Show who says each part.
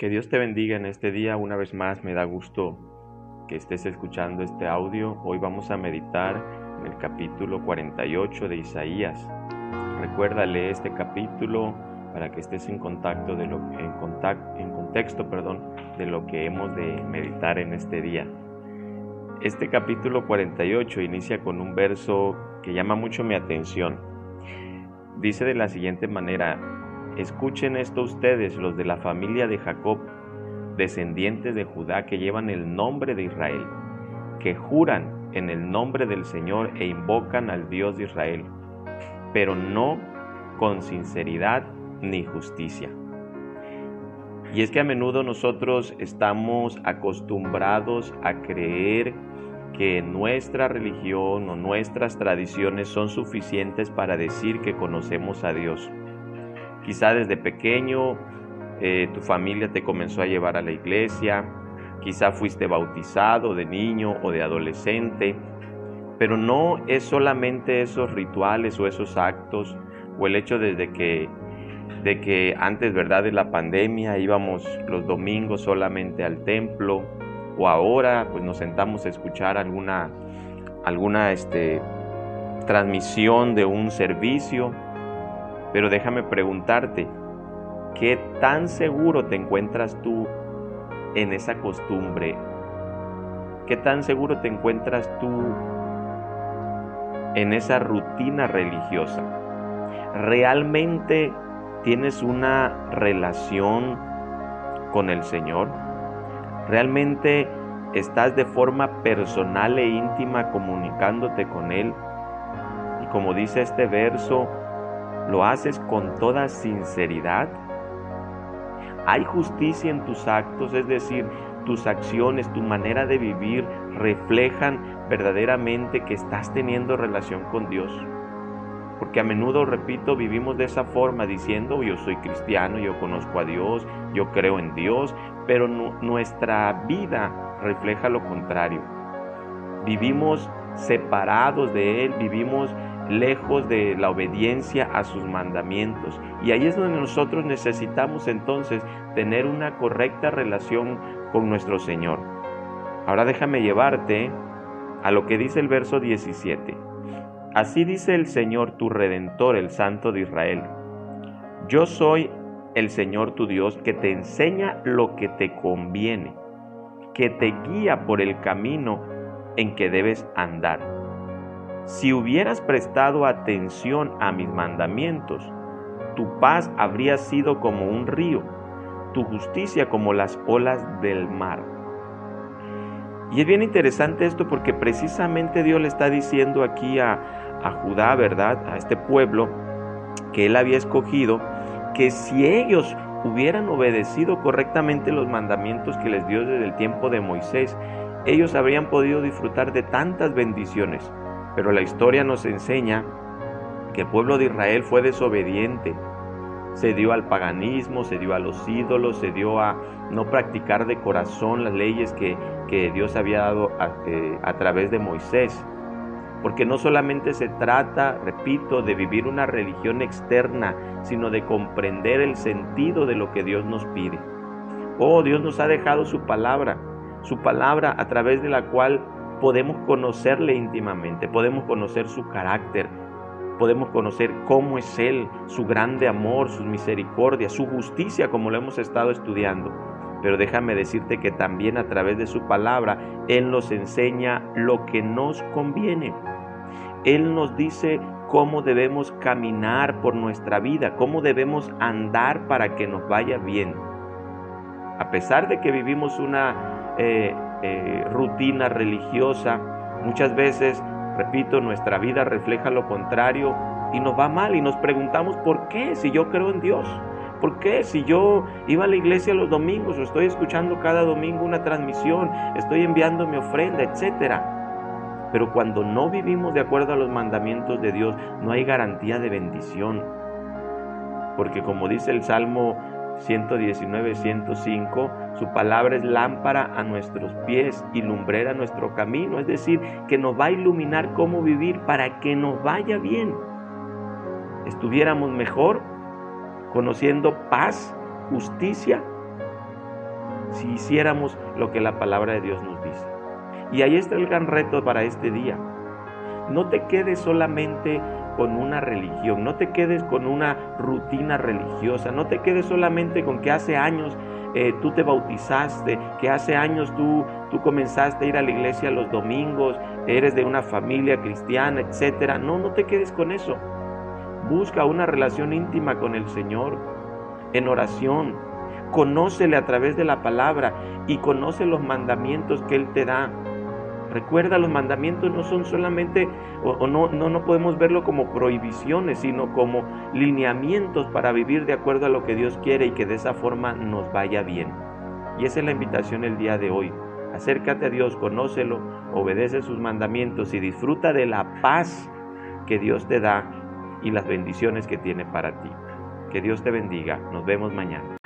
Speaker 1: Que Dios te bendiga en este día. Una vez más me da gusto que estés escuchando este audio. Hoy vamos a meditar en el capítulo 48 de Isaías. Recuerda, lee este capítulo para que estés en contacto de lo en en contexto, perdón, de lo que hemos de meditar en este día. Este capítulo 48 inicia con un verso que llama mucho mi atención. Dice de la siguiente manera: Escuchen esto ustedes, los de la familia de Jacob, descendientes de Judá que llevan el nombre de Israel, que juran en el nombre del Señor e invocan al Dios de Israel, pero no con sinceridad ni justicia. Y es que a menudo nosotros estamos acostumbrados a creer que nuestra religión o nuestras tradiciones son suficientes para decir que conocemos a Dios. Quizá desde pequeño eh, tu familia te comenzó a llevar a la iglesia, quizá fuiste bautizado de niño o de adolescente, pero no es solamente esos rituales o esos actos o el hecho desde que de que antes, ¿verdad?, de la pandemia íbamos los domingos solamente al templo o ahora pues nos sentamos a escuchar alguna alguna este transmisión de un servicio pero déjame preguntarte, ¿qué tan seguro te encuentras tú en esa costumbre? ¿Qué tan seguro te encuentras tú en esa rutina religiosa? ¿Realmente tienes una relación con el Señor? ¿Realmente estás de forma personal e íntima comunicándote con Él? Y como dice este verso, ¿Lo haces con toda sinceridad? ¿Hay justicia en tus actos? Es decir, tus acciones, tu manera de vivir reflejan verdaderamente que estás teniendo relación con Dios. Porque a menudo, repito, vivimos de esa forma diciendo yo soy cristiano, yo conozco a Dios, yo creo en Dios, pero nuestra vida refleja lo contrario. Vivimos separados de Él, vivimos lejos de la obediencia a sus mandamientos. Y ahí es donde nosotros necesitamos entonces tener una correcta relación con nuestro Señor. Ahora déjame llevarte a lo que dice el verso 17. Así dice el Señor tu Redentor, el Santo de Israel. Yo soy el Señor tu Dios que te enseña lo que te conviene, que te guía por el camino en que debes andar si hubieras prestado atención a mis mandamientos, tu paz habría sido como un río, tu justicia como las olas del mar. Y es bien interesante esto porque precisamente Dios le está diciendo aquí a, Judá, ¿verdad? A este pueblo que él había escogido, que si ellos hubieran obedecido correctamente los mandamientos que les dio desde el tiempo de Moisés, ellos habrían podido disfrutar de tantas bendiciones. Pero la historia nos enseña que el pueblo de Israel fue desobediente, se dio al paganismo, se dio a los ídolos, se dio a no practicar de corazón las leyes que, Dios había dado a, eh, a través de Moisés. Porque no solamente se trata, repito, de vivir una religión externa, sino de comprender el sentido de lo que Dios nos pide. Oh, Dios nos ha dejado su palabra, su palabra a través de la cual podemos conocerle íntimamente, podemos conocer su carácter, podemos conocer cómo es Él, su grande amor, su misericordia, su justicia, como lo hemos estado estudiando. Pero déjame decirte que también a través de su palabra Él nos enseña lo que nos conviene. Él nos dice cómo debemos caminar por nuestra vida, cómo debemos andar para que nos vaya bien. A pesar de que vivimos una eh, eh, rutina religiosa. Muchas veces, repito, nuestra vida refleja lo contrario y nos va mal y nos preguntamos por qué si yo creo en Dios. ¿Por qué? Si yo iba a la iglesia los domingos o estoy escuchando cada domingo una transmisión, estoy enviando mi ofrenda, etcétera. Pero cuando no vivimos de acuerdo a los mandamientos de Dios, no hay garantía de bendición. Porque como dice el Salmo 119, 105, su palabra es lámpara a nuestros pies y lumbrera a nuestro camino, es decir, que nos va a iluminar cómo vivir para que nos vaya bien. Estuviéramos mejor conociendo paz, justicia si hiciéramos lo que la palabra de Dios nos dice. Y ahí está el gran reto para este día. No te quedes solamente con una religión, no te quedes con una rutina religiosa, no te quedes solamente con que hace años eh, tú te bautizaste, que hace años tú, tú comenzaste a ir a la iglesia los domingos, eres de una familia cristiana, etc. No, no te quedes con eso. Busca una relación íntima con el Señor en oración. Conócele a través de la palabra y conoce los mandamientos que Él te da. Recuerda, los mandamientos no son solamente, o, no, no, no podemos verlo como prohibiciones, sino como lineamientos para vivir de acuerdo a lo que Dios quiere y que de esa forma nos vaya bien. Y esa es la invitación el día de hoy. Acércate a Dios, conócelo, obedece sus mandamientos y disfruta de la paz que Dios te da y las bendiciones que tiene para ti. Que Dios te bendiga. Nos vemos mañana.